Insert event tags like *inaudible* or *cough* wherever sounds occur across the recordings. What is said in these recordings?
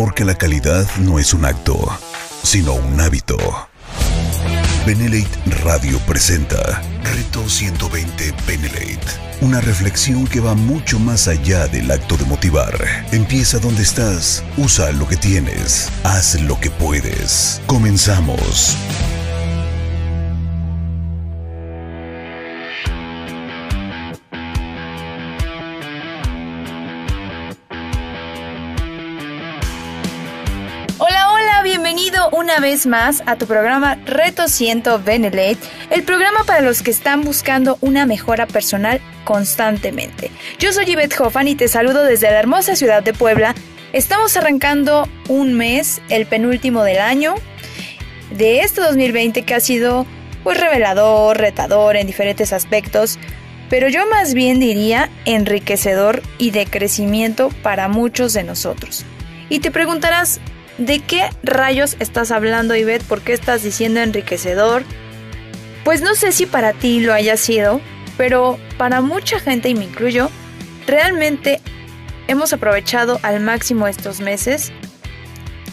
Porque la calidad no es un acto, sino un hábito. Benelate Radio presenta Reto 120 Benelate. Una reflexión que va mucho más allá del acto de motivar. Empieza donde estás, usa lo que tienes, haz lo que puedes. Comenzamos. Vez más a tu programa Reto 100 Benelete, el programa para los que están buscando una mejora personal constantemente. Yo soy Yvette Hoffman y te saludo desde la hermosa ciudad de Puebla. Estamos arrancando un mes, el penúltimo del año, de este 2020 que ha sido pues revelador, retador en diferentes aspectos, pero yo más bien diría enriquecedor y de crecimiento para muchos de nosotros. Y te preguntarás, ¿De qué rayos estás hablando, Ivette? ¿Por qué estás diciendo enriquecedor? Pues no sé si para ti lo haya sido, pero para mucha gente, y me incluyo, realmente hemos aprovechado al máximo estos meses.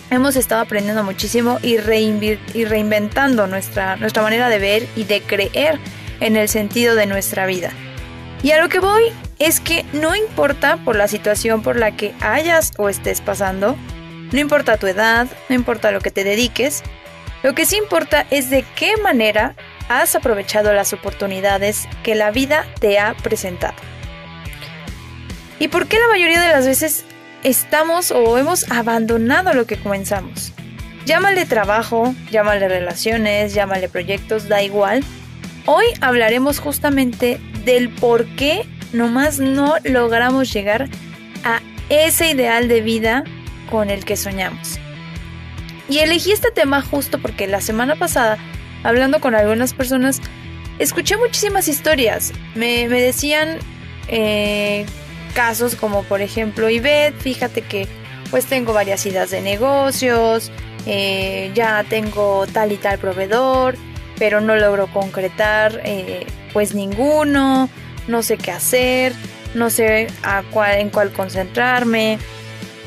Hemos estado aprendiendo muchísimo y, y reinventando nuestra, nuestra manera de ver y de creer en el sentido de nuestra vida. Y a lo que voy es que no importa por la situación por la que hayas o estés pasando, no importa tu edad, no importa lo que te dediques, lo que sí importa es de qué manera has aprovechado las oportunidades que la vida te ha presentado. ¿Y por qué la mayoría de las veces estamos o hemos abandonado lo que comenzamos? Llámale trabajo, llámale relaciones, llámale proyectos, da igual. Hoy hablaremos justamente del por qué nomás no logramos llegar a ese ideal de vida con el que soñamos. Y elegí este tema justo porque la semana pasada, hablando con algunas personas, escuché muchísimas historias. Me, decían eh, casos como por ejemplo, Ivette, fíjate que pues tengo varias ideas de negocios, eh, ya tengo tal y tal proveedor, pero no logro concretar eh, pues ninguno, no sé qué hacer, no sé a cuál, en cuál concentrarme.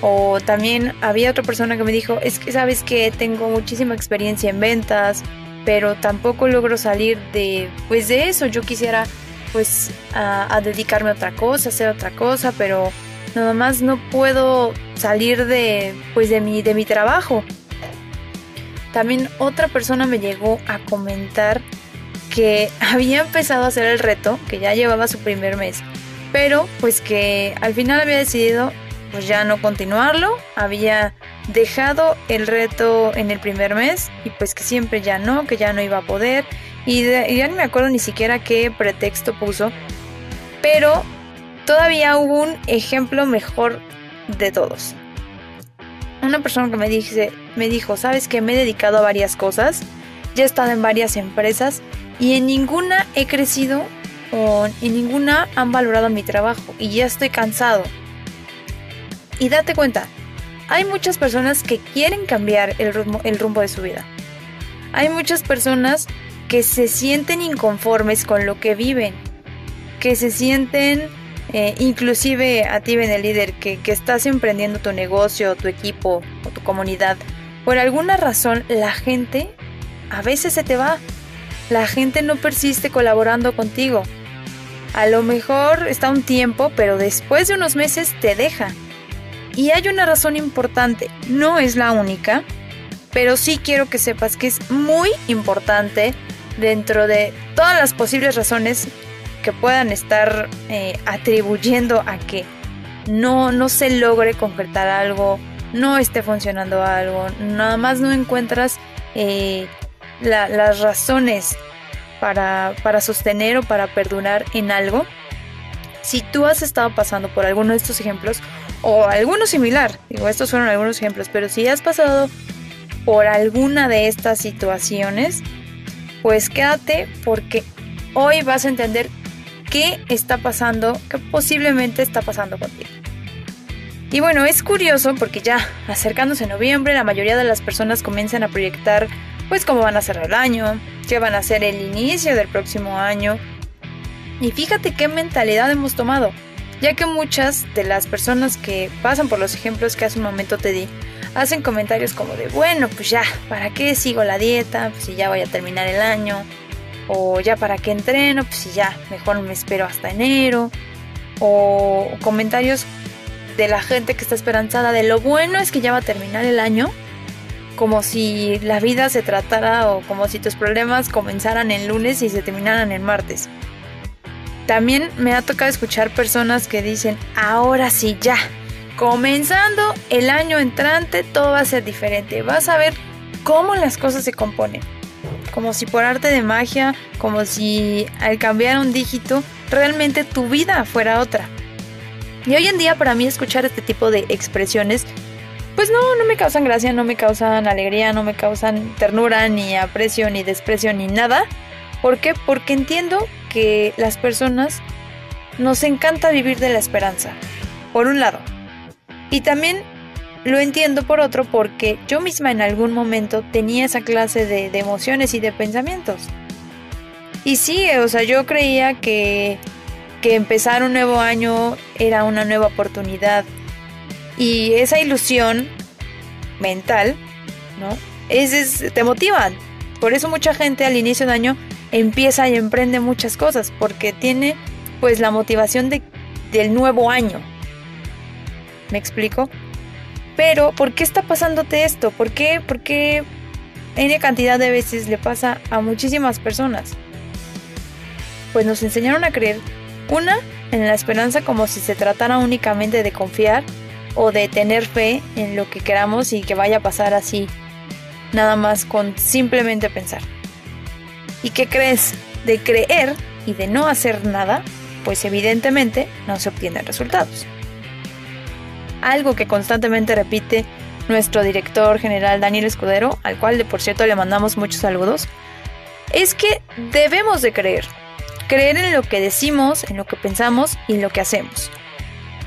O también había otra persona que me dijo, es que sabes que tengo muchísima experiencia en ventas, pero tampoco logro salir de, pues de eso. Yo quisiera pues a, dedicarme a otra cosa, hacer otra cosa, pero nada más no puedo salir de, pues de mi, de mi trabajo. También otra persona me llegó a comentar que *laughs* había empezado a hacer el reto, que ya llevaba su primer mes, pero pues que al final había decidido pues ya no continuarlo. Había dejado el reto en el primer mes y pues que siempre ya no, que ya no iba a poder. Y, ya no me acuerdo ni siquiera qué pretexto puso. Pero todavía hubo un ejemplo mejor de todos. Una persona que me, dice, me dijo, sabes que me he dedicado a varias cosas, ya he estado en varias empresas y en ninguna he crecido o en ninguna han valorado mi trabajo y ya estoy cansado. Y date cuenta, hay muchas personas que quieren cambiar el rumbo, el rumbo de su vida. Hay muchas personas que se sienten inconformes con lo que viven, que se sienten, eh, inclusive a ti, el líder, que, que estás emprendiendo tu negocio, tu equipo o tu comunidad. Por alguna razón, la gente a veces se te va. La gente no persiste colaborando contigo. A lo mejor está un tiempo, pero después de unos meses te deja. Y hay una razón importante, no es la única, pero sí quiero que sepas que es muy importante dentro de todas las posibles razones que puedan estar eh, atribuyendo a que no, no se logre concretar algo, no esté funcionando algo, nada más no encuentras eh, las razones para, para sostener o para perdurar en algo. Si tú has estado pasando por alguno de estos ejemplos o alguno similar, digo, estos fueron algunos ejemplos, pero si has pasado por alguna de estas situaciones, pues quédate porque hoy vas a entender qué está pasando, qué posiblemente está pasando contigo. Y bueno, es curioso porque ya acercándose noviembre, la mayoría de las personas comienzan a proyectar pues cómo van a cerrar el año, qué van a ser el inicio del próximo año. Y fíjate qué mentalidad hemos tomado ya que muchas de las personas que pasan por los ejemplos que hace un momento te di, hacen comentarios como de, bueno, pues ya, ¿para qué sigo la dieta? Pues si ya voy a terminar el año. O ya, ¿para qué entreno? Pues si ya, mejor me espero hasta enero. O comentarios de la gente que está esperanzada de lo bueno es que ya va a terminar el año. Como si la vida se tratara o como si tus problemas comenzaran el lunes y se terminaran el martes. También me ha tocado escuchar personas que dicen, ahora sí, ya, comenzando el año entrante todo va a ser diferente. Vas a ver cómo las cosas se componen. Como si por arte de magia, como si al cambiar un dígito, realmente tu vida fuera otra. Y hoy en día para mí escuchar este tipo de expresiones, pues no, no me causan gracia, no me causan alegría, no me causan ternura, ni aprecio, ni desprecio, ni nada. ¿Por qué? Porque entiendo que las personas nos encanta vivir de la esperanza, por un lado. Y también lo entiendo por otro porque yo misma en algún momento tenía esa clase de, emociones y de pensamientos. Y sí, o sea, yo creía que, que empezar un nuevo año era una nueva oportunidad. Y esa ilusión mental, ¿no? Es, te motiva. Por eso mucha gente al inicio de año empieza y emprende muchas cosas porque tiene pues la motivación de, del nuevo año. ¿Me explico? Pero, ¿por qué está pasándote esto? ¿Por qué? Porque N cantidad de veces le pasa a muchísimas personas. Pues nos enseñaron a creer, una, en la esperanza como si se tratara únicamente de confiar o de tener fe en lo que queramos y que vaya a pasar así, nada más con simplemente pensar. ¿Y qué crees? De creer y de no hacer nada, pues evidentemente no se obtienen resultados. Algo que constantemente repite nuestro director general Daniel Escudero, al cual de por cierto le mandamos muchos saludos, es que debemos de creer. Creer en lo que decimos, en lo que pensamos y en lo que hacemos.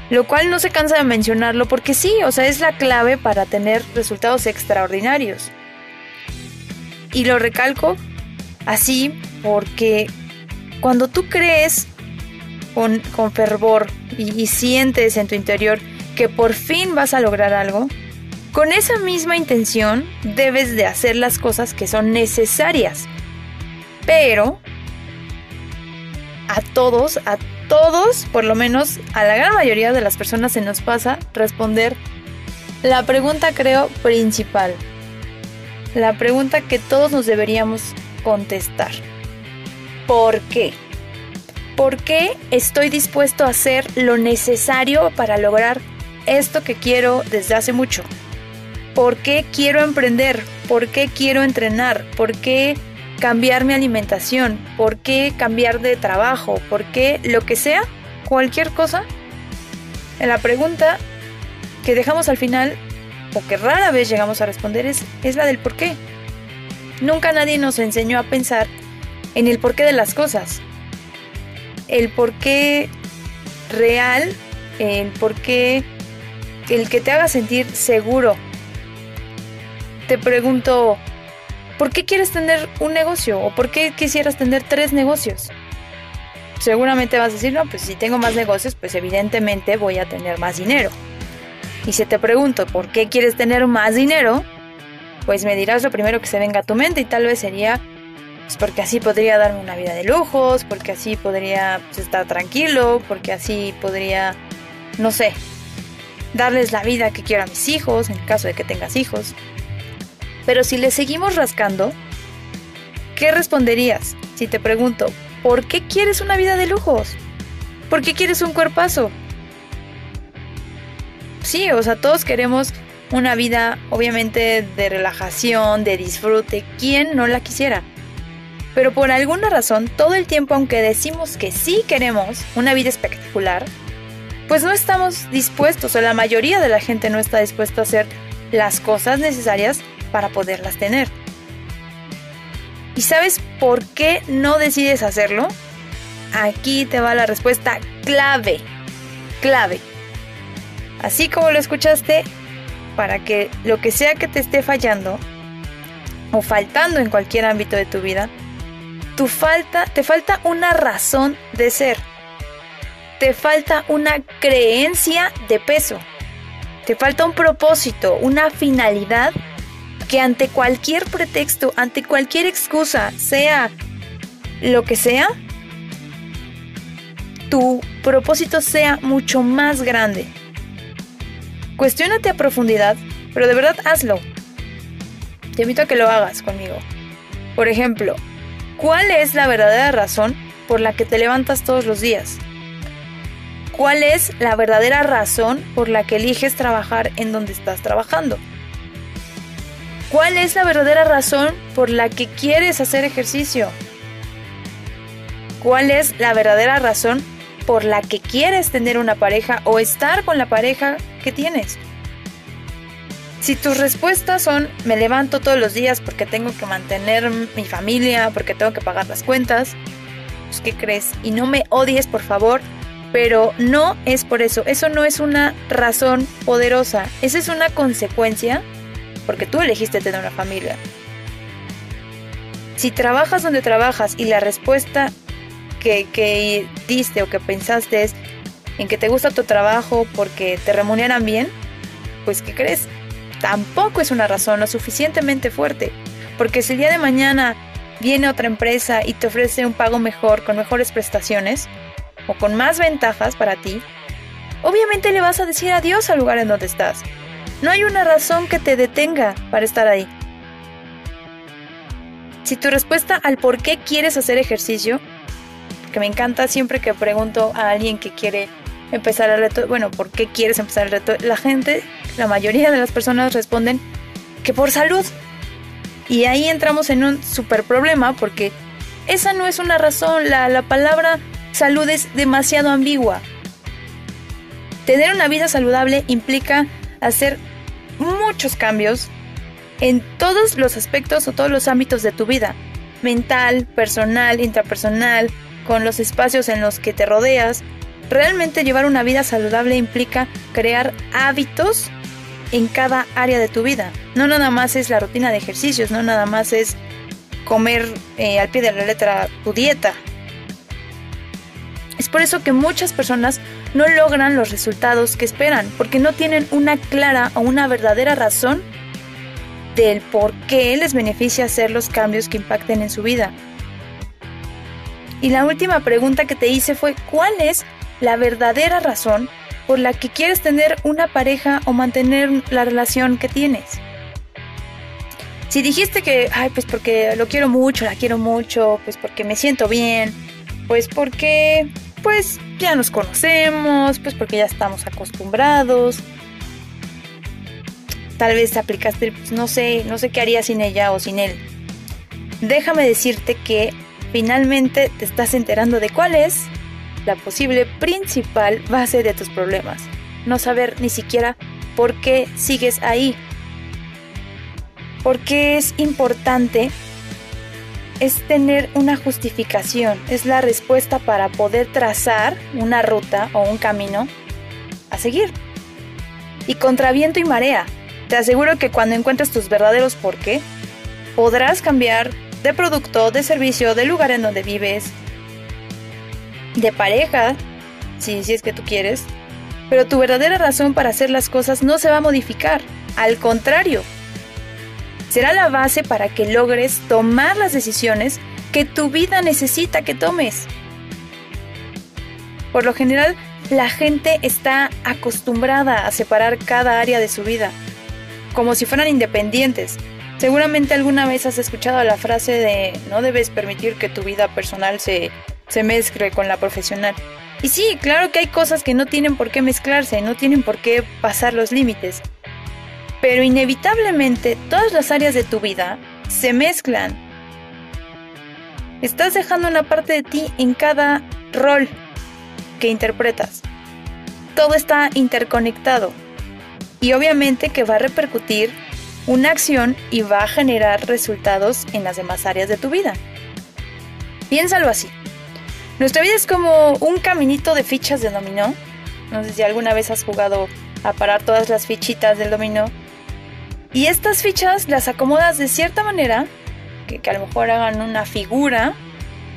Lo cual no se cansa de mencionarlo porque sí, o sea, es la clave para tener resultados extraordinarios. Y lo recalco Así porque cuando tú crees con, fervor y, y sientes en tu interior que por fin vas a lograr algo, con esa misma intención debes de hacer las cosas que son necesarias. Pero a todos, a todos, por lo menos a la gran mayoría de las personas se nos pasa responder la pregunta creo principal. La pregunta que todos nos deberíamos contestar. ¿Por qué? ¿Por qué estoy dispuesto a hacer lo necesario para lograr esto que quiero desde hace mucho? ¿Por qué quiero emprender? ¿Por qué quiero entrenar? ¿Por qué cambiar mi alimentación? ¿Por qué cambiar de trabajo? ¿Por qué lo que sea? Cualquier cosa. En la pregunta que dejamos al final, o que rara vez llegamos a responder, es, es la del por qué. Nunca nadie nos enseñó a pensar en el porqué de las cosas. El porqué real, el porqué, el que te haga sentir seguro. Te pregunto, ¿por qué quieres tener un negocio? ¿O por qué quisieras tener tres negocios? Seguramente vas a decir, no, pues si tengo más negocios, pues evidentemente voy a tener más dinero. Y si te pregunto, ¿por qué quieres tener más dinero? Pues me dirás lo primero que se venga a tu mente y tal vez sería pues porque así podría darme una vida de lujos, porque así podría pues, estar tranquilo, porque así podría, no sé, darles la vida que quiero a mis hijos, en caso de que tengas hijos. Pero si le seguimos rascando, ¿qué responderías si te pregunto, ¿por qué quieres una vida de lujos? ¿Por qué quieres un cuerpazo? Sí, o sea, todos queremos una vida obviamente de relajación, de disfrute, ¿quién no la quisiera? Pero por alguna razón, todo el tiempo, aunque decimos que sí queremos una vida espectacular, pues no estamos dispuestos, o la mayoría de la gente no está dispuesta a hacer las cosas necesarias para poderlas tener. ¿Y sabes por qué no decides hacerlo? Aquí te va la respuesta clave, clave. Así como lo escuchaste, para que lo que sea que te esté fallando o faltando en cualquier ámbito de tu vida, tu falta, te falta una razón de ser. Te falta una creencia de peso. Te falta un propósito, una finalidad que ante cualquier pretexto, ante cualquier excusa, sea lo que sea, tu propósito sea mucho más grande. Cuestiónate a profundidad, pero de verdad hazlo. Te invito a que lo hagas conmigo. Por ejemplo, ¿cuál es la verdadera razón por la que te levantas todos los días? ¿Cuál es la verdadera razón por la que eliges trabajar en donde estás trabajando? ¿Cuál es la verdadera razón por la que quieres hacer ejercicio? ¿Cuál es la verdadera razón por la que quieres tener una pareja o estar con la pareja que tienes? Si tus respuestas son me levanto todos los días porque tengo que mantener mi familia, porque tengo que pagar las cuentas, pues ¿qué crees? Y no me odies, por favor, pero no es por eso. Eso no es una razón poderosa. Esa es una consecuencia porque tú elegiste tener una familia. Si trabajas donde trabajas y la respuesta que, que diste o que pensaste es en que te gusta tu trabajo porque te remuneran bien, pues ¿qué crees? Tampoco es una razón lo suficientemente fuerte. Porque si el día de mañana viene otra empresa y te ofrece un pago mejor, con mejores prestaciones, o con más ventajas para ti, obviamente le vas a decir adiós al lugar en donde estás. No hay una razón que te detenga para estar ahí. Si tu respuesta al por qué quieres hacer ejercicio, que me encanta siempre que pregunto a alguien que quiere empezar el reto, bueno, ¿por qué quieres empezar el reto? La gente, la mayoría de las personas responden que por salud. Y ahí entramos en un super problema porque esa no es una razón, la, la palabra salud es demasiado ambigua. Tener una vida saludable implica hacer muchos cambios en todos los aspectos o todos los ámbitos de tu vida, mental, personal, intrapersonal, con los espacios en los que te rodeas. Realmente llevar una vida saludable implica crear hábitos en cada área de tu vida. No nada más es la rutina de ejercicios, no nada más es comer eh, al pie de la letra tu dieta, es por eso que muchas personas no logran los resultados que esperan, porque no tienen una clara o una verdadera razón del por qué les beneficia hacer los cambios que impacten en su vida. Y la última pregunta que te hice fue, ¿cuál es la verdadera razón por la que quieres tener una pareja o mantener la relación que tienes? Si dijiste que, ay, pues porque lo quiero mucho, la quiero mucho, pues porque me siento bien, pues porque pues ya nos conocemos, pues porque ya estamos acostumbrados. Tal vez aplicaste, pues no sé, no sé qué haría sin ella o sin él. Déjame decirte que finalmente te estás enterando de cuál es la posible principal base de tus problemas. No saber ni siquiera por qué sigues ahí. Porque es importante es tener una justificación, es la respuesta para poder trazar una ruta o un camino a seguir. Y contra viento y marea, te aseguro que cuando encuentres tus verdaderos por qué, podrás cambiar de producto, de servicio, de lugar en donde vives, de pareja, si, si es que tú quieres, pero tu verdadera razón para hacer las cosas no se va a modificar, al contrario, será la base para que logres tomar las decisiones que tu vida necesita que tomes. Por lo general, la gente está acostumbrada a separar cada área de su vida, como si fueran independientes. Seguramente alguna vez has escuchado la frase de no debes permitir que tu vida personal se, se mezcle con la profesional. Y sí, claro que hay cosas que no tienen por qué mezclarse, no tienen por qué pasar los límites pero inevitablemente todas las áreas de tu vida se mezclan. Estás dejando una parte de ti en cada rol que interpretas. Todo está interconectado y obviamente que va a repercutir una acción y va a generar resultados en las demás áreas de tu vida. Piénsalo así. Nuestra vida es como un caminito de fichas de dominó. No sé si alguna vez has jugado a parar todas las fichitas del dominó y estas fichas las acomodas de cierta manera, que, a lo mejor hagan una figura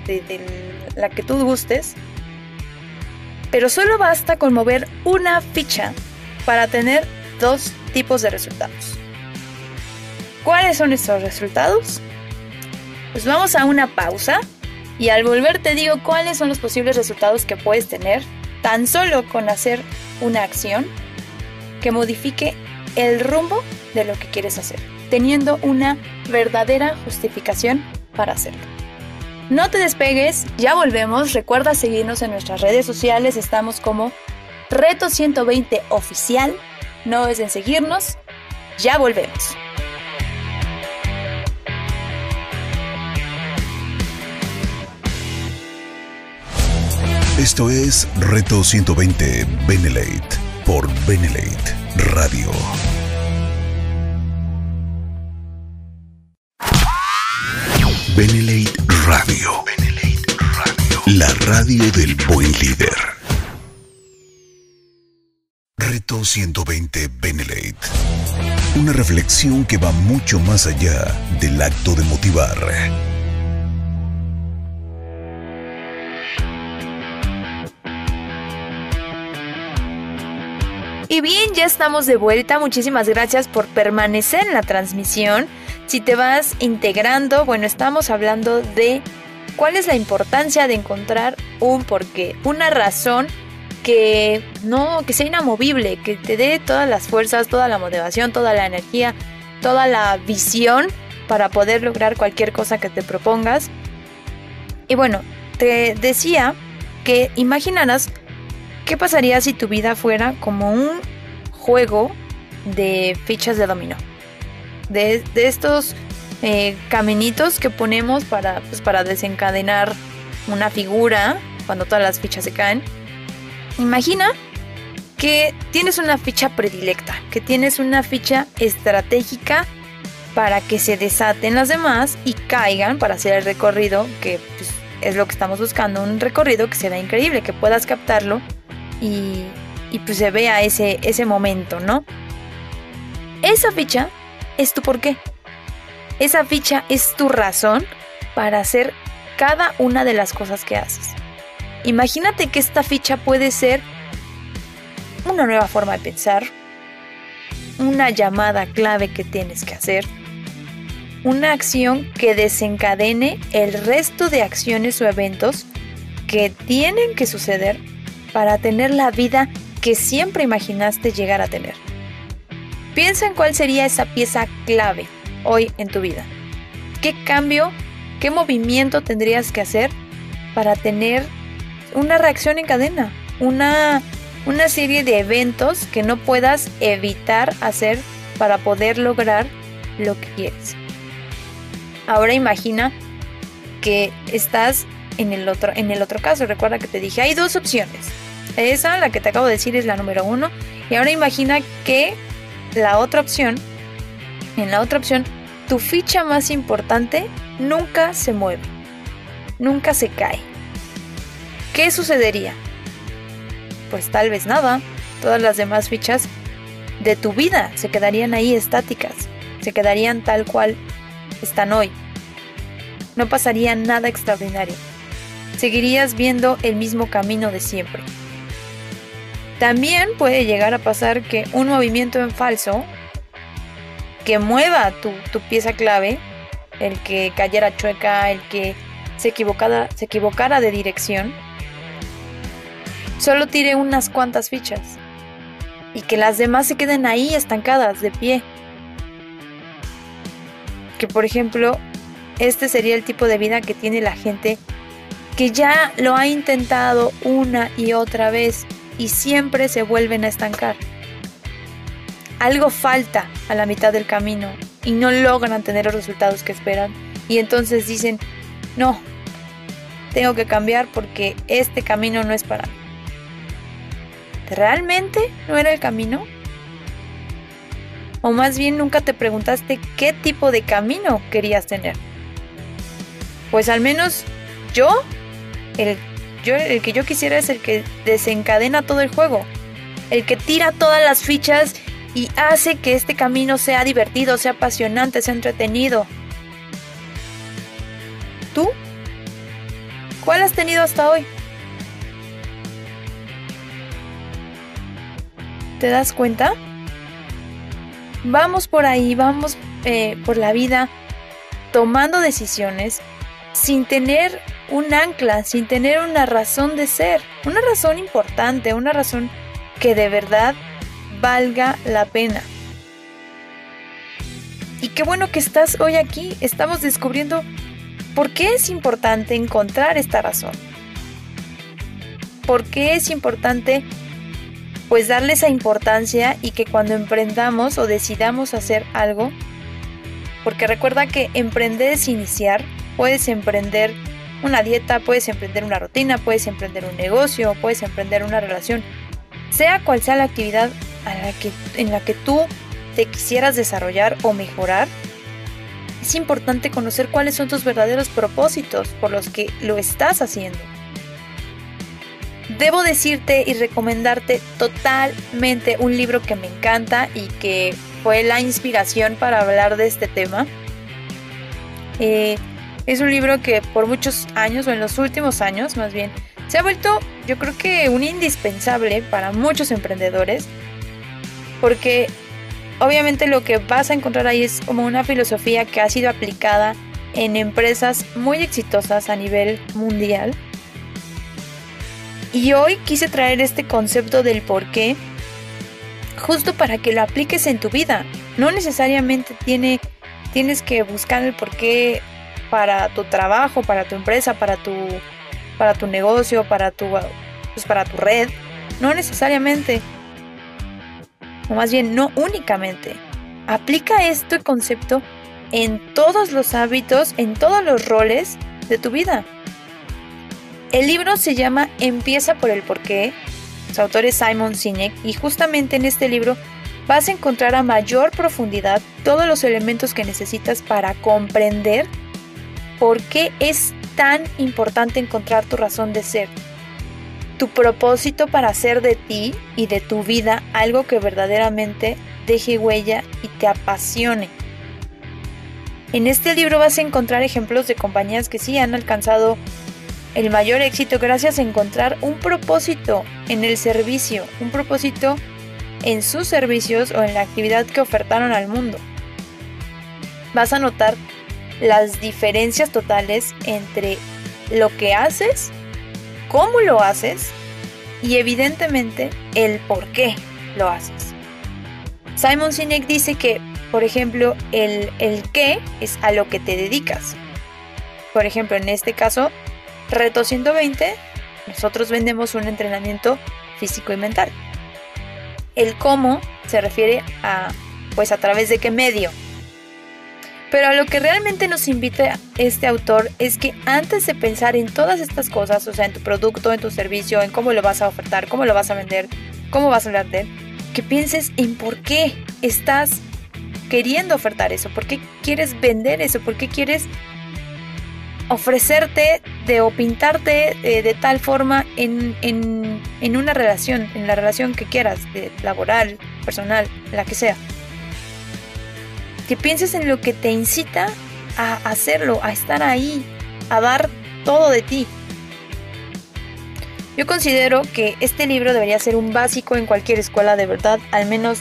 de, la que tú gustes, pero solo basta con mover una ficha para tener dos tipos de resultados. ¿Cuáles son estos resultados? Pues vamos a una pausa y al volver te digo cuáles son los posibles resultados que puedes tener tan solo con hacer una acción que modifique el rumbo de lo que quieres hacer, teniendo una verdadera justificación para hacerlo. No te despegues, ya volvemos, recuerda seguirnos en nuestras redes sociales, estamos como Reto 120 Oficial, no es en seguirnos, ya volvemos. Esto es Reto 120 Benelate por Benelate Radio. Benelate Radio. Radio. La radio del buen líder. Reto 120 Benelate. Una reflexión que va mucho más allá del acto de motivar Y bien, ya estamos de vuelta. Muchísimas gracias por permanecer en la transmisión. Si te vas integrando, bueno, estamos hablando de cuál es la importancia de encontrar un porqué, una razón que no, que sea inamovible, que te dé todas las fuerzas, toda la motivación, toda la energía, toda la visión para poder lograr cualquier cosa que te propongas. Y bueno, te decía que imaginaras ¿Qué pasaría si tu vida fuera como un juego de fichas de dominó? De, estos eh, caminitos que ponemos para, pues, para desencadenar una figura cuando todas las fichas se caen. Imagina que tienes una ficha predilecta, que tienes una ficha estratégica para que se desaten las demás y caigan para hacer el recorrido que pues, es lo que estamos buscando, un recorrido que se increíble, que puedas captarlo y, pues se vea ese, ese momento, ¿no? Esa ficha es tu porqué. Esa ficha es tu razón para hacer cada una de las cosas que haces. Imagínate que esta ficha puede ser una nueva forma de pensar, una llamada clave que tienes que hacer, una acción que desencadene el resto de acciones o eventos que tienen que suceder para tener la vida que siempre imaginaste llegar a tener. Piensa en cuál sería esa pieza clave hoy en tu vida. ¿Qué cambio, qué movimiento tendrías que hacer para tener una reacción en cadena? Una, una serie de eventos que no puedas evitar hacer para poder lograr lo que quieres. Ahora imagina que estás en el otro, en el otro caso. Recuerda que te dije, hay dos opciones. Esa, la que te acabo de decir, es la número uno. Y ahora imagina que la otra opción, en la otra opción, tu ficha más importante nunca se mueve, nunca se cae. ¿Qué sucedería? Pues tal vez nada. Todas las demás fichas de tu vida se quedarían ahí estáticas, se quedarían tal cual están hoy. No pasaría nada extraordinario. Seguirías viendo el mismo camino de siempre. También puede llegar a pasar que un movimiento en falso que mueva tu, pieza clave, el que cayera chueca, el que se equivocara, se equivocara de dirección, solo tire unas cuantas fichas y que las demás se queden ahí estancadas, de pie. Que por ejemplo, este sería el tipo de vida que tiene la gente que ya lo ha intentado una y otra vez y siempre se vuelven a estancar. Algo falta a la mitad del camino y no logran tener los resultados que esperan y entonces dicen, no, tengo que cambiar porque este camino no es para mí. ¿Realmente no era el camino? O más bien nunca te preguntaste qué tipo de camino querías tener. Pues al menos yo, el el que yo quisiera es el que desencadena todo el juego. El que tira todas las fichas y hace que este camino sea divertido, sea apasionante, sea entretenido. ¿Tú? ¿Cuál has tenido hasta hoy? ¿Te das cuenta? vamos por ahí, vamos eh, por la vida tomando decisiones sin tener un ancla, sin tener una razón de ser, una razón importante, una razón que de verdad valga la pena. Y qué bueno que estás hoy aquí, estamos descubriendo por qué es importante encontrar esta razón. ¿Por qué es importante pues darle esa importancia y que cuando emprendamos o decidamos hacer algo, porque recuerda que emprender es iniciar, puedes emprender una dieta, puedes emprender una rutina, puedes emprender un negocio, puedes emprender una relación, sea cual sea la actividad a la que, en la que tú te quisieras desarrollar o mejorar, es importante conocer cuáles son tus verdaderos propósitos por los que lo estás haciendo. Debo decirte y recomendarte totalmente un libro que me encanta y que fue la inspiración para hablar de este tema. Eh, es un libro que por muchos años, o en los últimos años más bien, se ha vuelto yo creo que un indispensable para muchos emprendedores, porque obviamente lo que vas a encontrar ahí es como una filosofía que ha sido aplicada en empresas muy exitosas a nivel mundial y hoy quise traer este concepto del por qué justo para que lo apliques en tu vida. No necesariamente tiene, tienes que buscar el por qué para tu trabajo, para tu empresa, para tu, para tu negocio, para tu, pues para tu red. No necesariamente. O más bien, no únicamente. Aplica este concepto en todos los hábitos, en todos los roles de tu vida. El libro se llama Empieza por el porqué. Su autor es Simon Sinek y justamente en este libro vas a encontrar a mayor profundidad todos los elementos que necesitas para comprender por qué es tan importante encontrar tu razón de ser. Tu propósito para hacer de ti y de tu vida algo que verdaderamente deje huella y te apasione. En este libro vas a encontrar ejemplos de compañías que sí han alcanzado el mayor éxito gracias a encontrar un propósito en el servicio, un propósito en sus servicios o en la actividad que ofertaron al mundo. Vas a notar las diferencias totales entre lo que haces, cómo lo haces y evidentemente el por qué lo haces. Simon Sinek dice que, por ejemplo, el, el qué es a lo que te dedicas. Por ejemplo, en este caso, Reto 120, nosotros vendemos un entrenamiento físico y mental. El cómo se refiere a, pues a través de qué medio. Pero a lo que realmente nos invita este autor es que antes de pensar en todas estas cosas, o sea, en tu producto, en tu servicio, en cómo lo vas a ofertar, cómo lo vas a vender, cómo vas a hablar que pienses en por qué estás queriendo ofertar eso, por qué quieres vender eso, por qué quieres ofrecerte de o pintarte eh, de tal forma en, en, una relación, en la relación que quieras, de laboral, personal, la que sea. Que pienses en lo que te incita a hacerlo, a estar ahí, a dar todo de ti. Yo considero que este libro debería ser un básico en cualquier escuela de verdad, al menos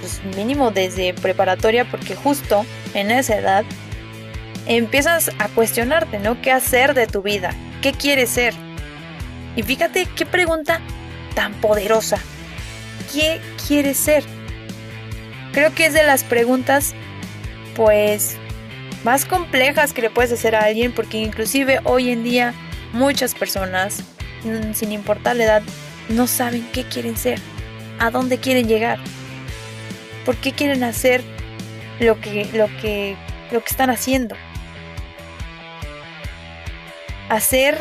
pues, mínimo desde preparatoria, porque justo en esa edad empiezas a cuestionarte, ¿no? ¿Qué hacer de tu vida? ¿Qué quieres ser? Y fíjate qué pregunta tan poderosa. ¿Qué quieres ser? Creo que es de las preguntas, pues, más complejas que le puedes hacer a alguien, porque inclusive hoy en día muchas personas, mm, sin importar la edad, no saben qué quieren ser, a dónde quieren llegar, por qué quieren hacer lo que, lo que, lo que están haciendo. Hacer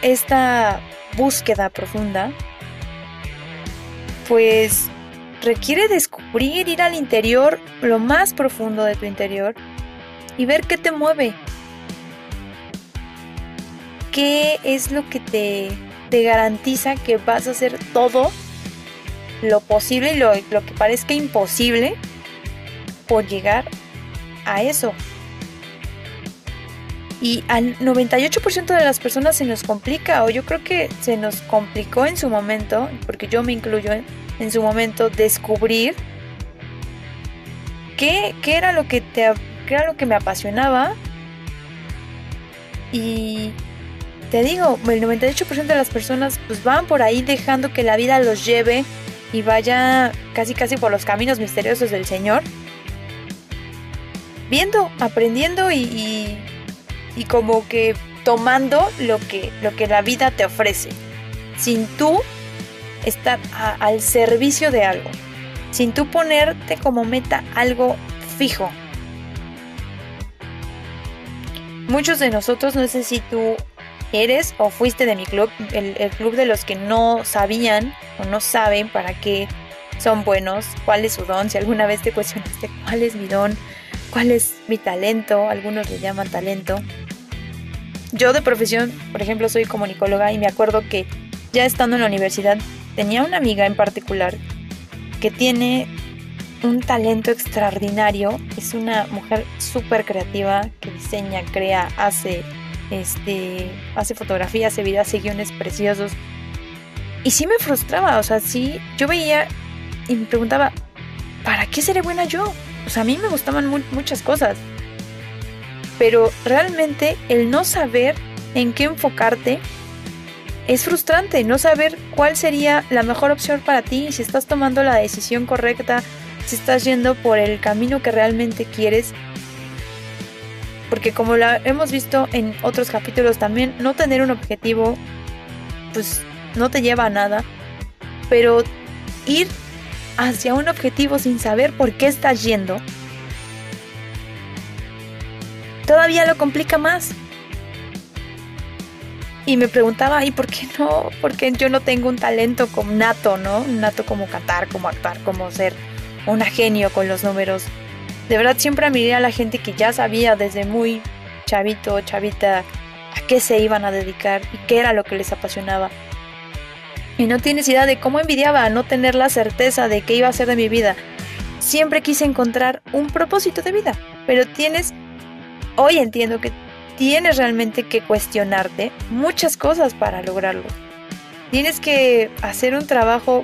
esta búsqueda profunda, pues requiere descubrir, ir al interior, lo más profundo de tu interior y ver qué te mueve. ¿Qué es lo que te, te garantiza que vas a hacer todo lo posible y lo, lo que parezca imposible por llegar a eso? Y al 98% de las personas se nos complica, o yo creo que se nos complicó en su momento, porque yo me incluyo en, su momento, descubrir qué, qué era lo que te era lo que me apasionaba. Y te digo, el 98% de las personas pues van por ahí dejando que la vida los lleve y vaya casi casi por los caminos misteriosos del Señor. Viendo, aprendiendo y, y, como que tomando lo que, lo que la vida te ofrece. Sin tú estar al servicio de algo. Sin tú ponerte como meta algo fijo. Muchos de nosotros, no sé si tú eres o fuiste de mi club, el, club de los que no sabían o no saben para qué son buenos, cuál es su don, si alguna vez te cuestionaste cuál es mi don, cuál es mi talento, algunos le llaman talento. Yo de profesión, por ejemplo, soy comunicóloga y me acuerdo que ya estando en la universidad tenía una amiga en particular que tiene un talento extraordinario, es una mujer súper creativa que diseña, crea, hace este, hace fotografías, hace videos, hace guiones preciosos. Y sí me frustraba, o sea, sí, yo veía y me preguntaba, ¿para qué seré buena yo? O sea, a mí me gustaban muchas cosas. Pero realmente el no saber en qué enfocarte es frustrante, no saber cuál sería la mejor opción para ti, si estás tomando la decisión correcta, si estás yendo por el camino que realmente quieres porque como lo hemos visto en otros capítulos también, no tener un objetivo pues no te lleva a nada, pero ir hacia un objetivo sin saber por qué estás yendo, todavía lo complica más. Y me preguntaba, ¿y por qué no? Porque yo no tengo un talento como nato, ¿no? Nato como cantar, como actuar, como ser un genio con los números. De verdad siempre admiré a la gente que ya sabía desde muy chavito, chavita, a qué se iban a dedicar y qué era lo que les apasionaba. Y no tienes idea de cómo envidiaba no tener la certeza de qué iba a ser de mi vida. Siempre quise encontrar un propósito de vida, pero tienes, hoy entiendo que tienes realmente que cuestionarte muchas cosas para lograrlo. Tienes que hacer un trabajo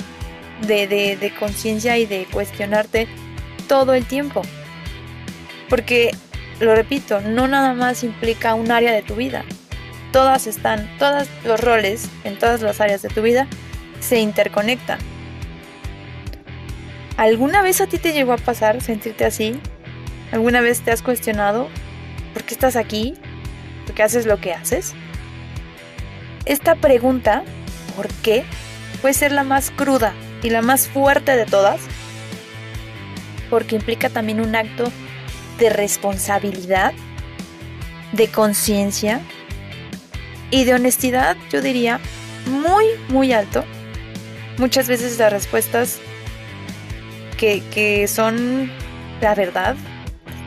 de, de, conciencia y de cuestionarte todo el tiempo. Porque, lo repito, no nada más implica un área de tu vida. Todas están, todos los roles en todas las áreas de tu vida se interconectan. ¿Alguna vez a ti te llegó a pasar sentirte así? ¿Alguna vez te has cuestionado por qué estás aquí? ¿Por qué haces lo que haces? Esta pregunta, ¿por qué? puede ser la más cruda y la más fuerte de todas, porque implica también un acto de responsabilidad, de conciencia y de honestidad, yo diría, muy, muy alto. Muchas veces las respuestas que son la verdad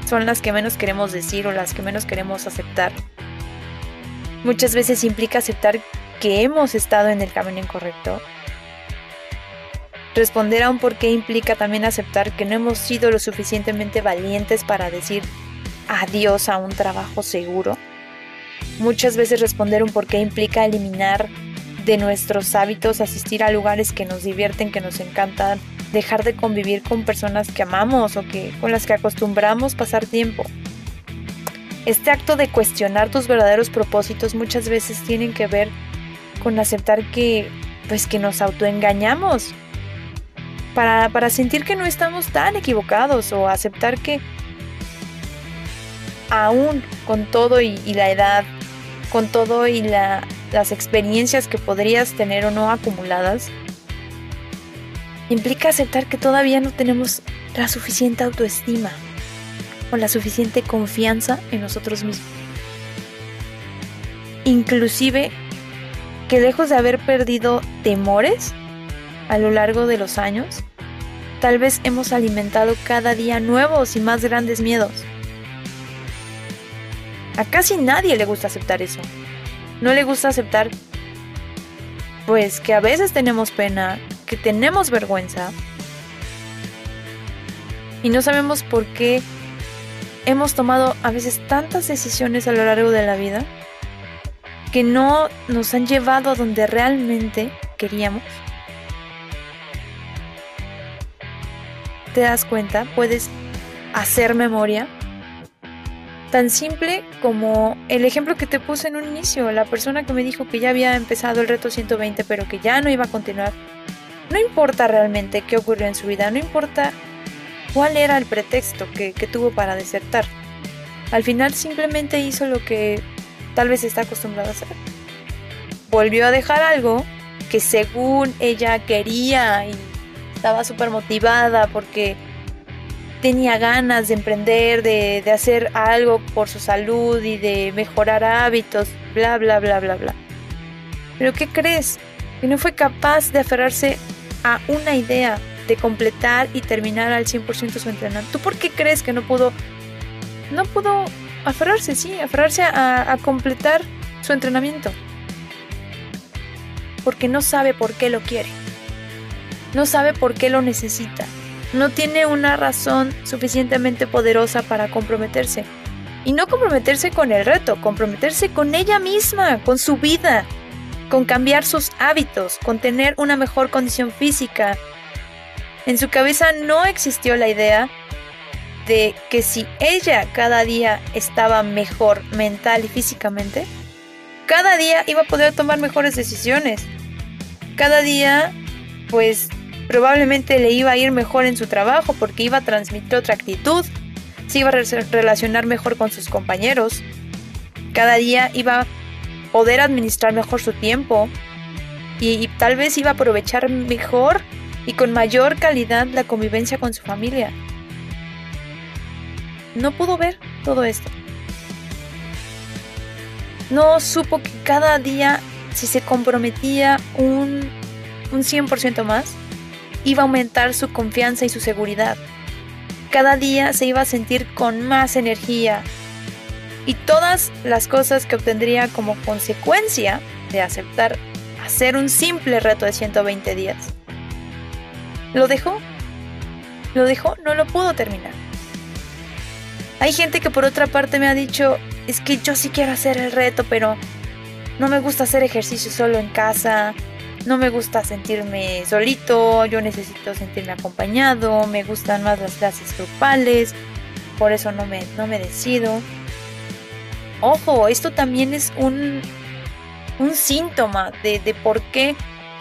son las que menos queremos decir o las que menos queremos aceptar. Muchas veces implica aceptar que hemos estado en el camino incorrecto Responder a un por qué implica también aceptar que no hemos sido lo suficientemente valientes para decir adiós a un trabajo seguro. Muchas veces responder un por qué implica eliminar de nuestros hábitos, asistir a lugares que nos divierten, que nos encantan, dejar de convivir con personas que amamos o que con las que acostumbramos pasar tiempo. Este acto de cuestionar tus verdaderos propósitos muchas veces tienen que ver con aceptar que pues que nos autoengañamos. Para, sentir que no estamos tan equivocados o aceptar que aún con todo y, la edad, con todo y las experiencias que podrías tener o no acumuladas, implica aceptar que todavía no tenemos la suficiente autoestima o la suficiente confianza en nosotros mismos. Inclusive que lejos de haber perdido temores, a lo largo de los años, tal vez hemos alimentado cada día nuevos y más grandes miedos. A casi nadie le gusta aceptar eso. No le gusta aceptar, pues, que a veces tenemos pena, que tenemos vergüenza. Y no sabemos por qué hemos tomado a veces tantas decisiones a lo largo de la vida que no nos han llevado a donde realmente queríamos. te das cuenta, puedes hacer memoria. Tan simple como el ejemplo que te puse en un inicio, la persona que me dijo que ya había empezado el reto 120 pero que ya no iba a continuar. No importa realmente qué ocurrió en su vida, no importa cuál era el pretexto que, que tuvo para desertar. Al final simplemente hizo lo que tal vez está acostumbrado a hacer. Volvió a dejar algo que según ella quería y estaba súper motivada porque tenía ganas de emprender, de, de, hacer algo por su salud y de mejorar hábitos, bla, bla, bla, bla, bla. Pero ¿qué crees? Que no fue capaz de aferrarse a una idea, de completar y terminar al 100% su entrenamiento. ¿Tú por qué crees que no pudo, no pudo aferrarse, sí, aferrarse a, a completar su entrenamiento? Porque no sabe por qué lo quiere. No sabe por qué lo necesita. No tiene una razón suficientemente poderosa para comprometerse. Y no comprometerse con el reto, comprometerse con ella misma, con su vida, con cambiar sus hábitos, con tener una mejor condición física. En su cabeza no existió la idea de que si ella cada día estaba mejor mental y físicamente, cada día iba a poder tomar mejores decisiones. Cada día, pues probablemente le iba a ir mejor en su trabajo porque iba a transmitir otra actitud, se iba a relacionar mejor con sus compañeros, cada día iba a poder administrar mejor su tiempo y, tal vez iba a aprovechar mejor y con mayor calidad la convivencia con su familia. No pudo ver todo esto. No supo que cada día, si se comprometía un, un 100% más, iba a aumentar su confianza y su seguridad. Cada día se iba a sentir con más energía y todas las cosas que obtendría como consecuencia de aceptar hacer un simple reto de 120 días. ¿Lo dejó? ¿Lo dejó? No lo pudo terminar. Hay gente que por otra parte me ha dicho, es que yo sí quiero hacer el reto, pero no me gusta hacer ejercicio solo en casa, no me gusta sentirme solito, yo necesito sentirme acompañado, me gustan más las clases grupales, por eso no me, no me decido. Ojo, esto también es un, un síntoma de, de por qué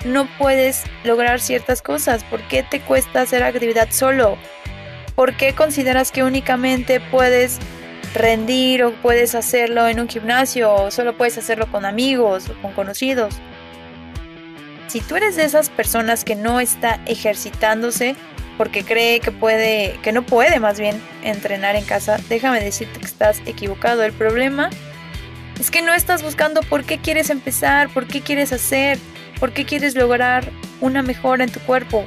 no puedes lograr ciertas cosas, por qué te cuesta hacer actividad solo, por qué consideras que únicamente puedes rendir o puedes hacerlo en un gimnasio o solo puedes hacerlo con amigos o con conocidos. Si tú eres de esas personas que no está ejercitándose porque cree que puede, que no puede más bien entrenar en casa, déjame decirte que estás equivocado. El problema es que no estás buscando por qué quieres empezar, por qué quieres hacer, por qué quieres lograr una mejora en tu cuerpo.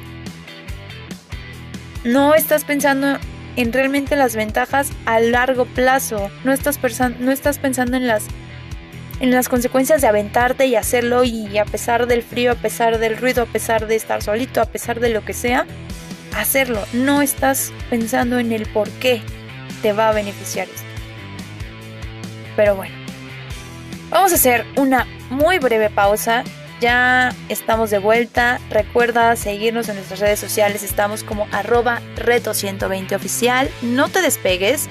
No estás pensando en realmente las ventajas a largo plazo. No estás, no estás pensando en las en las consecuencias de aventarte y hacerlo y a pesar del frío, a pesar del ruido, a pesar de estar solito, a pesar de lo que sea, hacerlo. No estás pensando en el por qué te va a beneficiar esto. Pero bueno, vamos a hacer una muy breve pausa. Ya estamos de vuelta. Recuerda seguirnos en nuestras redes sociales. Estamos como arroba reto120 oficial. No te despegues.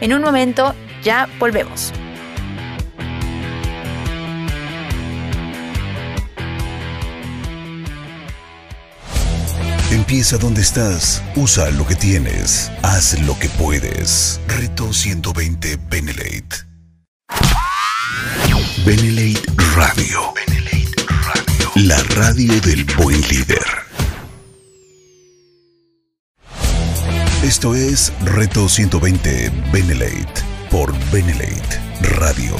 En un momento ya volvemos. Empieza donde estás, usa lo que tienes, haz lo que puedes. Reto 120 Benelate. Benelate Radio. La radio del buen líder. Esto es Reto 120 Benelate por Benelate Radio.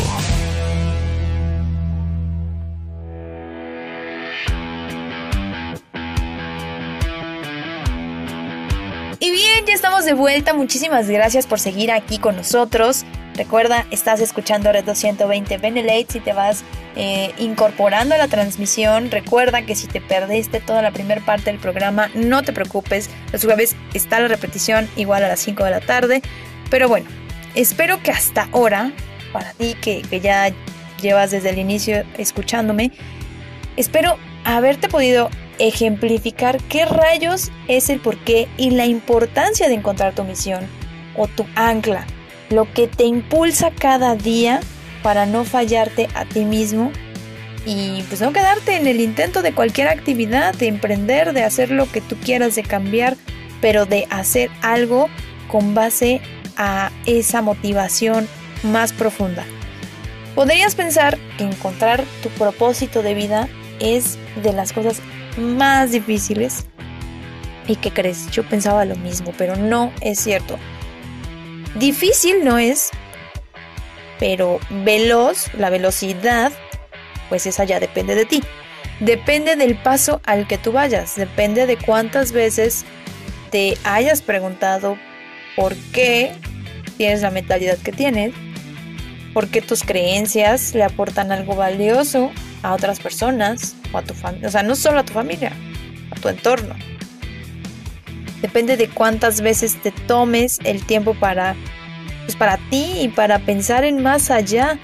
Y bien, ya estamos de vuelta. Muchísimas gracias por seguir aquí con nosotros. Recuerda, estás escuchando Red 220 Benelate. Si te vas eh, incorporando a la transmisión, recuerda que si te perdiste toda la primera parte del programa, no te preocupes. Los jueves está la repetición igual a las 5 de la tarde. Pero bueno, espero que hasta ahora, para ti que, que ya llevas desde el inicio escuchándome, espero haberte podido ejemplificar qué rayos es el porqué y la importancia de encontrar tu misión. o tu ancla, lo que te impulsa cada día para no fallarte a ti mismo y pues no quedarte en el intento de cualquier actividad, de emprender, de hacer lo que tú quieras, de cambiar, pero de hacer algo con base a esa motivación más profunda. Podrías pensar que encontrar tu propósito de vida es de las cosas más difíciles. ¿Y qué crees? Yo pensaba lo mismo, pero no es cierto. Difícil no es, pero veloz, la velocidad, pues esa ya depende de ti. Depende del paso al que tú vayas, depende de cuántas veces te hayas preguntado por qué tienes la mentalidad que tienes, por qué tus creencias le aportan algo valioso a otras personas o a tu familia, o sea, no solo a tu familia, a tu entorno. Depende de cuántas veces te tomes el tiempo para pues para ti y para pensar en más allá.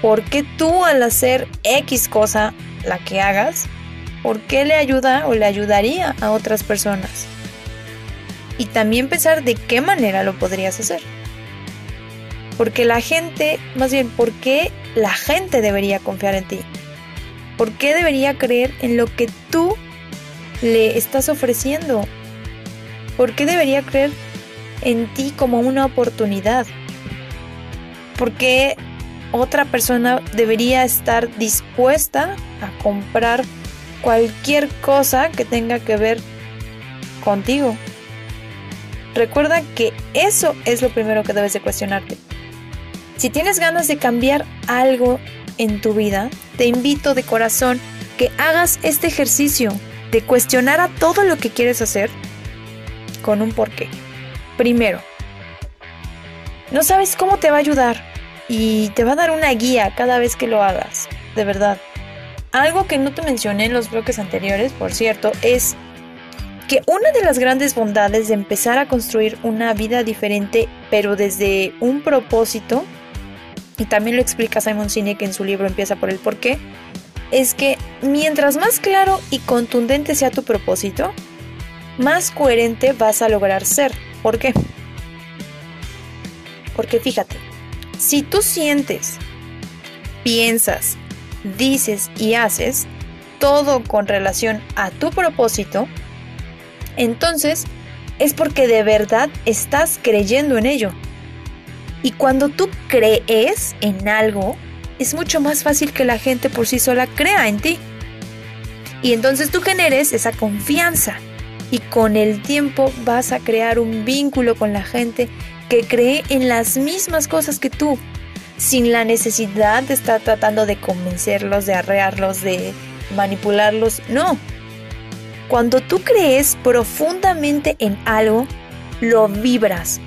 ¿Por qué tú al hacer X cosa, la que hagas, por qué le ayuda o le ayudaría a otras personas? Y también pensar de qué manera lo podrías hacer. Porque la gente, más bien, ¿por qué la gente debería confiar en ti? ¿Por qué debería creer en lo que tú le estás ofreciendo? ¿Por qué debería creer en ti como una oportunidad? ¿Por qué otra persona debería estar dispuesta a comprar cualquier cosa que tenga que ver contigo? Recuerda que eso es lo primero que debes de cuestionarte. Si tienes ganas de cambiar algo en tu vida, te invito de corazón que hagas este ejercicio de cuestionar a todo lo que quieres hacer con un porqué. Primero, no sabes cómo te va a ayudar y te va a dar una guía cada vez que lo hagas, de verdad. Algo que no te mencioné en los bloques anteriores, por cierto, es que una de las grandes bondades de empezar a construir una vida diferente, pero desde un propósito, y también lo explica Simon Sinek en su libro Empieza por el porqué, es que mientras más claro y contundente sea tu propósito, más coherente vas a lograr ser. ¿Por qué? Porque fíjate, si tú sientes, piensas, dices y haces todo con relación a tu propósito, entonces es porque de verdad estás creyendo en ello. Y cuando tú crees en algo, es mucho más fácil que la gente por sí sola crea en ti. Y entonces tú generes esa confianza. Y con el tiempo vas a crear un vínculo con la gente que cree en las mismas cosas que tú, sin la necesidad de estar tratando de convencerlos, de arrearlos, de manipularlos. No, cuando tú crees profundamente en algo, lo vibras.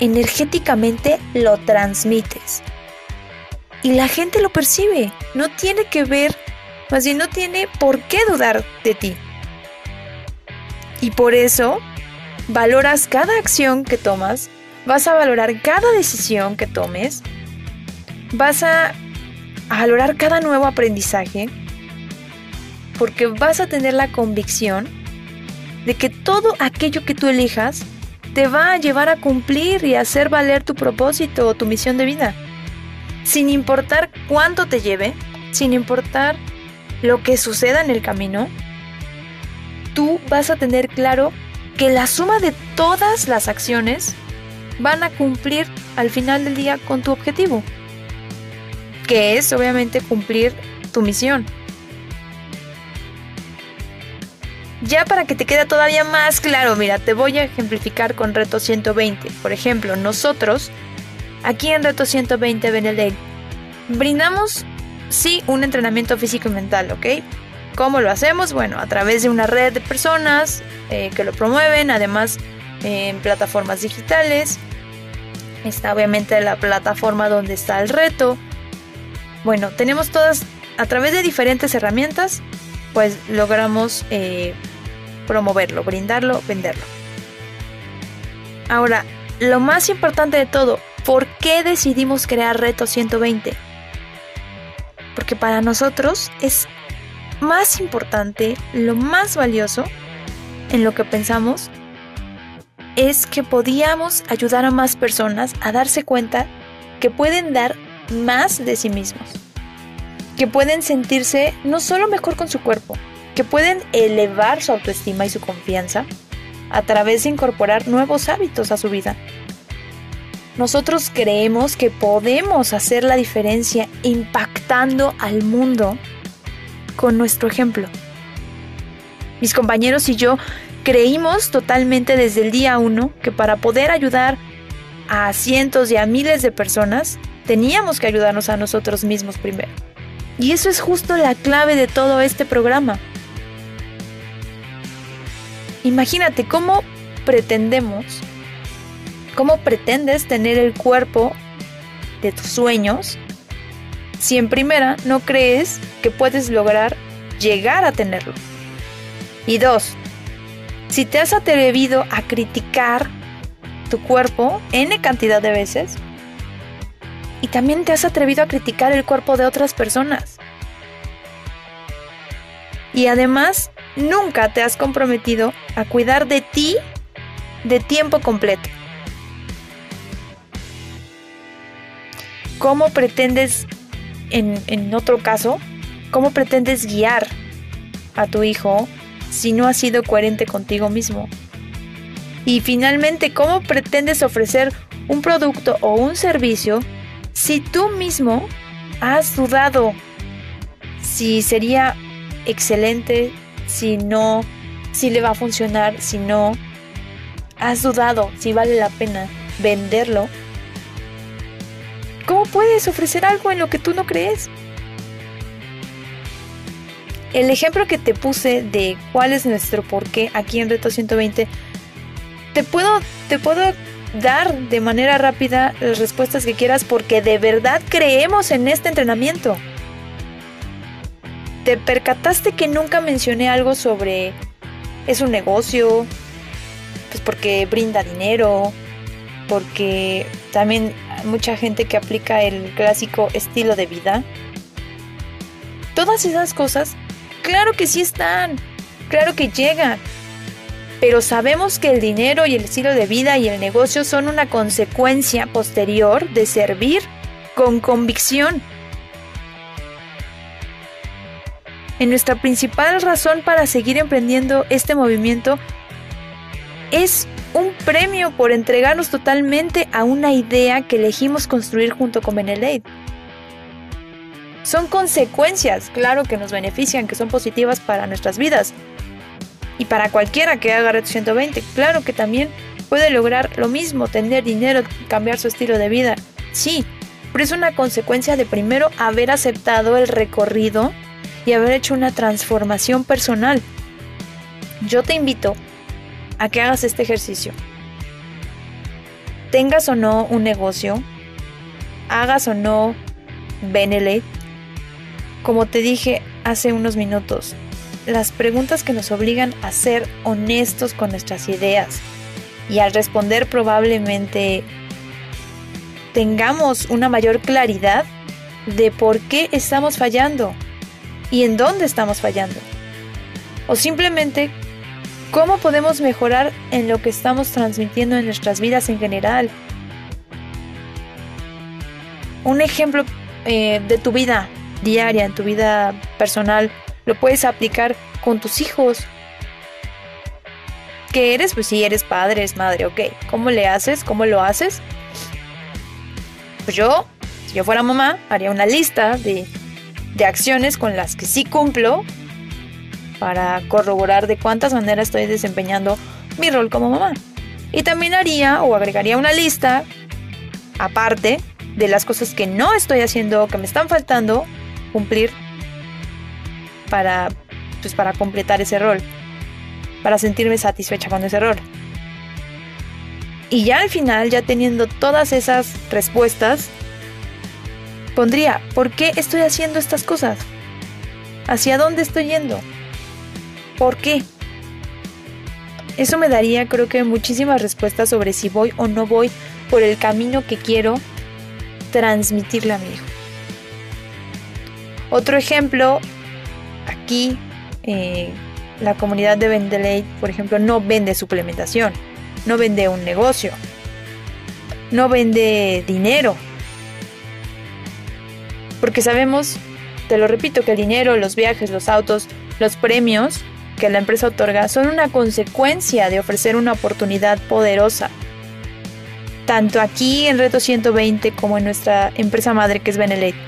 Energéticamente lo transmites. Y la gente lo percibe. No tiene que ver, más bien no tiene por qué dudar de ti. Y por eso valoras cada acción que tomas, vas a valorar cada decisión que tomes, vas a, valorar cada nuevo aprendizaje porque vas a tener la convicción de que todo aquello que tú elijas te va a llevar a cumplir y a hacer valer tu propósito o tu misión de vida. Sin importar cuánto te lleve, sin importar lo que suceda en el camino, vas a tener claro que la suma de todas las acciones van a cumplir al final del día con tu objetivo, que es obviamente cumplir tu misión. Ya para que te quede todavía más claro, mira, te voy a ejemplificar con Reto 120. Por ejemplo, nosotros, aquí en Reto 120 Benedict, brindamos, sí, un entrenamiento físico y mental, ¿ok? ¿Cómo lo hacemos? Bueno, a través de una red de personas eh, que lo promueven, además en plataformas digitales. Está obviamente la plataforma donde está el reto. Bueno, tenemos todas, a través de diferentes herramientas, pues logramos eh, promoverlo, brindarlo, venderlo. Ahora, lo más importante de todo, ¿por qué decidimos crear Reto 120? Porque para nosotros es más importante, lo más valioso en lo que pensamos, es que podíamos ayudar a más personas a darse cuenta que pueden dar más de sí mismos, que pueden sentirse no solo mejor con su cuerpo, que pueden elevar su autoestima y su confianza a través de incorporar nuevos hábitos a su vida. Nosotros creemos que podemos hacer la diferencia impactando al mundo con nuestro ejemplo. Mis compañeros y yo creímos totalmente desde el día uno que para poder ayudar a cientos y a miles de personas, teníamos que ayudarnos a nosotros mismos primero. Y eso es justo la clave de todo este programa. Imagínate cómo pretendemos, cómo pretendes tener el cuerpo de tus sueños si en primera no crees que puedes lograr llegar a tenerlo. Y dos, si te has atrevido a criticar tu cuerpo N cantidad de veces, y también te has atrevido a criticar el cuerpo de otras personas. Y además, nunca te has comprometido a cuidar de ti de tiempo completo. ¿Cómo pretendes, en, otro caso, cómo pretendes guiar a tu hijo si no has sido coherente contigo mismo? Y finalmente, ¿cómo pretendes ofrecer un producto o un servicio si tú mismo has dudado si sería excelente, si no, si le va a funcionar, si no, has dudado si vale la pena venderlo? ¿Cómo puedes ofrecer algo en lo que tú no crees? El ejemplo que te puse de cuál es nuestro porqué aquí en Reto 120, te puedo, te puedo dar de manera rápida las respuestas que quieras porque de verdad creemos en este entrenamiento. ¿Te percataste que nunca mencioné algo sobre es un negocio? Pues porque brinda dinero, porque también mucha gente que aplica el clásico estilo de vida. Todas esas cosas Claro que sí están, claro que llegan, pero sabemos que el dinero y el estilo de vida y el negocio son una consecuencia posterior de servir con convicción. En nuestra principal razón para seguir emprendiendo este movimiento es un premio por entregarnos totalmente a una idea que elegimos construir junto con Benelete son consecuencias, claro, que nos benefician, que son positivas para nuestras vidas. Y para cualquiera que haga Red 120, claro que también puede lograr lo mismo, tener dinero, cambiar su estilo de vida. Sí, pero es una consecuencia de primero haber aceptado el recorrido y haber hecho una transformación personal. Yo te invito a que hagas este ejercicio. Tengas o no un negocio, hagas o no Benelete, como te dije hace unos minutos, las preguntas que nos obligan a ser honestos con nuestras ideas y al responder probablemente tengamos una mayor claridad de por qué estamos fallando y en dónde estamos fallando. O simplemente cómo podemos mejorar en lo que estamos transmitiendo en nuestras vidas en general. Un ejemplo eh, de tu vida, diaria, en tu vida personal, lo puedes aplicar con tus hijos. ¿Qué eres? Pues si eres padre, eres madre, ok. ¿Cómo le haces? ¿Cómo lo haces? Pues yo, si yo fuera mamá, haría una lista de, de acciones con las que sí cumplo para corroborar de cuántas maneras estoy desempeñando mi rol como mamá. Y también haría o agregaría una lista aparte de las cosas que no estoy haciendo, que me están faltando cumplir para, pues, para completar ese rol, para sentirme satisfecha con ese rol. Y ya al final, ya teniendo todas esas respuestas, pondría, ¿por qué estoy haciendo estas cosas? ¿Hacia dónde estoy yendo? ¿Por qué? Eso me daría creo que muchísimas respuestas sobre si voy o no voy por el camino que quiero transmitirle a mi hijo. Otro ejemplo, aquí eh, la comunidad de Vendelate, por ejemplo, no vende suplementación. no vende un negocio, no vende dinero. Porque sabemos, te lo repito, que el dinero, los viajes, los autos, los premios que la empresa otorga son una consecuencia de ofrecer una oportunidad poderosa. Tanto aquí en Reto 120 como en nuestra empresa madre que es Benelete.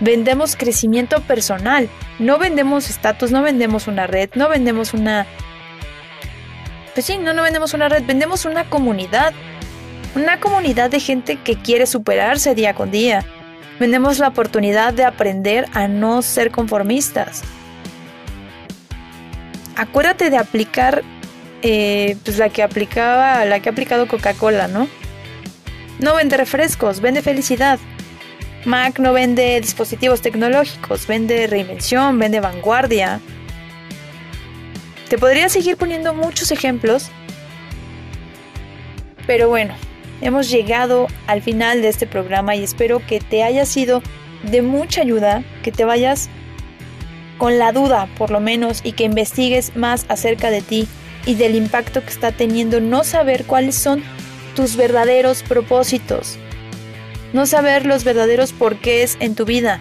Vendemos crecimiento personal, no vendemos estatus, no vendemos una red, no vendemos una... Pues sí, no, no vendemos una red, vendemos una comunidad. Una comunidad de gente que quiere superarse día con día. Vendemos la oportunidad de aprender a no ser conformistas acuérdate de aplicar eh, pues la que aplicaba, la que ha aplicado Coca-Cola, ¿no? No vende refrescos, vende felicidad. Mac no vende dispositivos tecnológicos, vende reinvención, vende vanguardia. Te podría seguir poniendo muchos ejemplos, pero bueno, hemos llegado al final de este programa y espero que te haya sido de mucha ayuda, que te vayas con la duda por lo menos y que investigues más acerca de ti y del impacto que está teniendo no saber cuáles son tus verdaderos propósitos, no saber los verdaderos porqués en tu vida.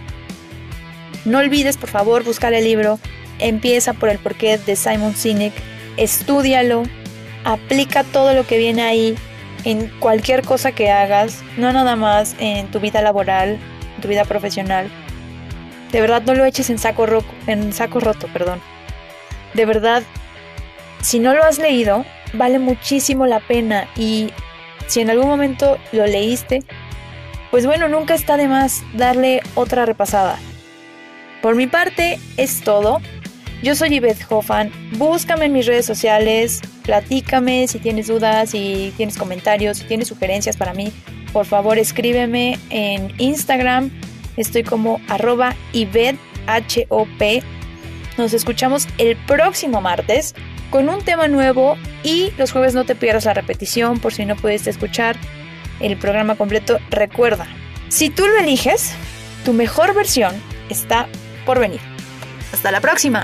No olvides por favor buscar el libro Empieza por el porqué de Simon Sinek, estudialo, aplica todo lo que viene ahí en cualquier cosa que hagas, no nada más en tu vida laboral, en tu vida profesional, de verdad no lo eches en saco, roto, en saco roto, perdón. De verdad, si no lo has leído, vale muchísimo la pena y si en algún momento lo leíste, pues bueno, nunca está de más darle otra repasada. Por mi parte, es todo. Yo soy Yvette Hoffan. Búscame en mis redes sociales, platícame si tienes dudas, si tienes comentarios, si tienes sugerencias para mí. Por favor, escríbeme en Instagram Estoy como arroba H-O-P. Nos escuchamos el próximo martes con un tema nuevo y los jueves no te pierdas la repetición por si no puedes escuchar el programa completo. Recuerda, si tú lo eliges, tu mejor versión está por venir. Hasta la próxima.